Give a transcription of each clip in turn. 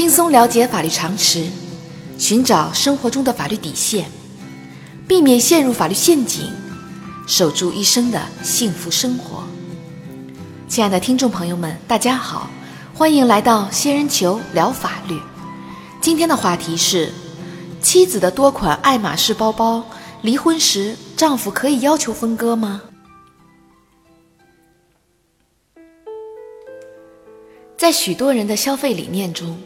轻松了解法律常识，寻找生活中的法律底线，避免陷入法律陷阱，守住一生的幸福生活。亲爱的听众朋友们，大家好，欢迎来到仙人球聊法律。今天的话题是：妻子的多款爱马仕包包，离婚时丈夫可以要求分割吗？在许多人的消费理念中，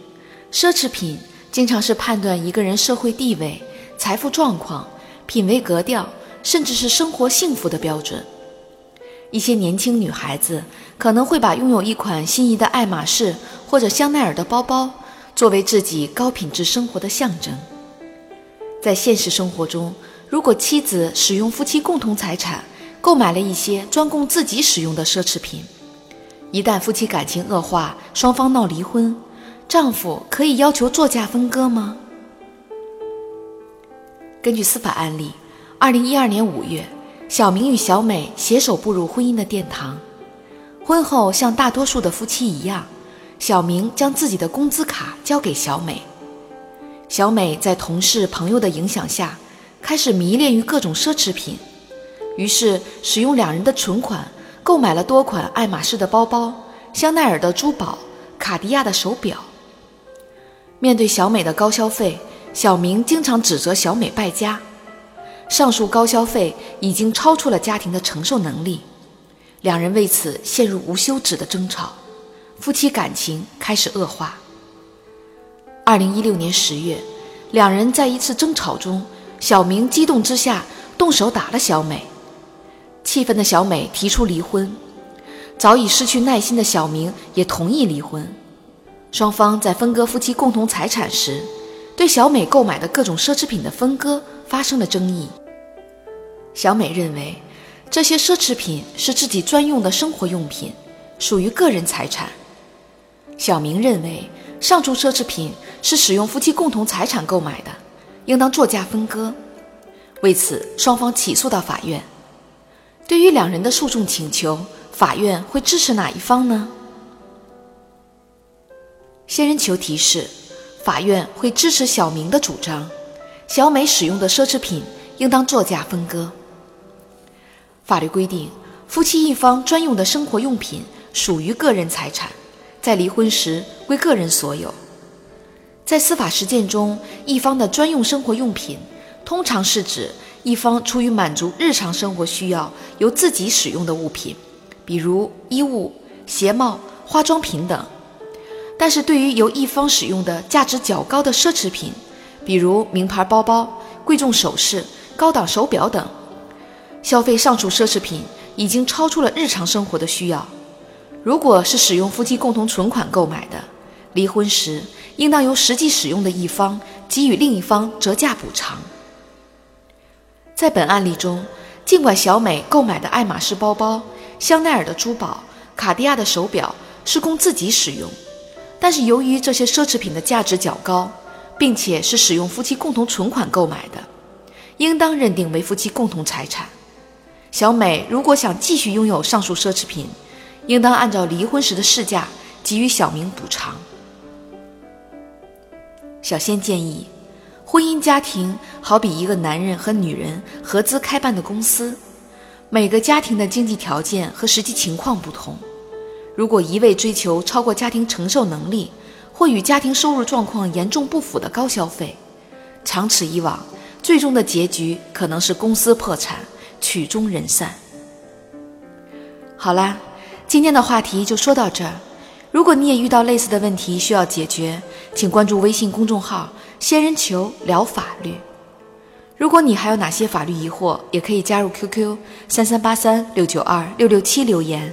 奢侈品经常是判断一个人社会地位、财富状况、品味格调，甚至是生活幸福的标准。一些年轻女孩子可能会把拥有一款心仪的爱马仕或者香奈儿的包包作为自己高品质生活的象征。在现实生活中，如果妻子使用夫妻共同财产购买了一些专供自己使用的奢侈品，一旦夫妻感情恶化，双方闹离婚，丈夫可以要求作价分割吗？根据司法案例，二零一二年五月，小明与小美携手步入婚姻的殿堂。婚后，像大多数的夫妻一样，小明将自己的工资卡交给小美。小美在同事朋友的影响下，开始迷恋于各种奢侈品，于是使用两人的存款。购买了多款爱马仕的包包、香奈儿的珠宝、卡地亚的手表。面对小美的高消费，小明经常指责小美败家。上述高消费已经超出了家庭的承受能力，两人为此陷入无休止的争吵，夫妻感情开始恶化。二零一六年十月，两人在一次争吵中，小明激动之下动手打了小美。气愤的小美提出离婚，早已失去耐心的小明也同意离婚。双方在分割夫妻共同财产时，对小美购买的各种奢侈品的分割发生了争议。小美认为这些奢侈品是自己专用的生活用品，属于个人财产。小明认为上述奢侈品是使用夫妻共同财产购买的，应当作价分割。为此，双方起诉到法院。对于两人的诉讼请求，法院会支持哪一方呢？仙人球提示：法院会支持小明的主张，小美使用的奢侈品应当作价分割。法律规定，夫妻一方专用的生活用品属于个人财产，在离婚时归个人所有。在司法实践中，一方的专用生活用品通常是指。一方出于满足日常生活需要，由自己使用的物品，比如衣物、鞋帽、化妆品等；但是对于由一方使用的价值较高的奢侈品，比如名牌包包、贵重首饰、高档手表等，消费上述奢侈品已经超出了日常生活的需要。如果是使用夫妻共同存款购买的，离婚时应当由实际使用的一方给予另一方折价补偿。在本案例中，尽管小美购买的爱马仕包包、香奈儿的珠宝、卡地亚的手表是供自己使用，但是由于这些奢侈品的价值较高，并且是使用夫妻共同存款购买的，应当认定为夫妻共同财产。小美如果想继续拥有上述奢侈品，应当按照离婚时的市价给予小明补偿。小仙建议。婚姻家庭好比一个男人和女人合资开办的公司，每个家庭的经济条件和实际情况不同。如果一味追求超过家庭承受能力或与家庭收入状况严重不符的高消费，长此以往，最终的结局可能是公司破产、曲终人散。好啦，今天的话题就说到这儿。如果你也遇到类似的问题需要解决，请关注微信公众号。仙人球聊法律，如果你还有哪些法律疑惑，也可以加入 QQ 三三八三六九二六六七留言，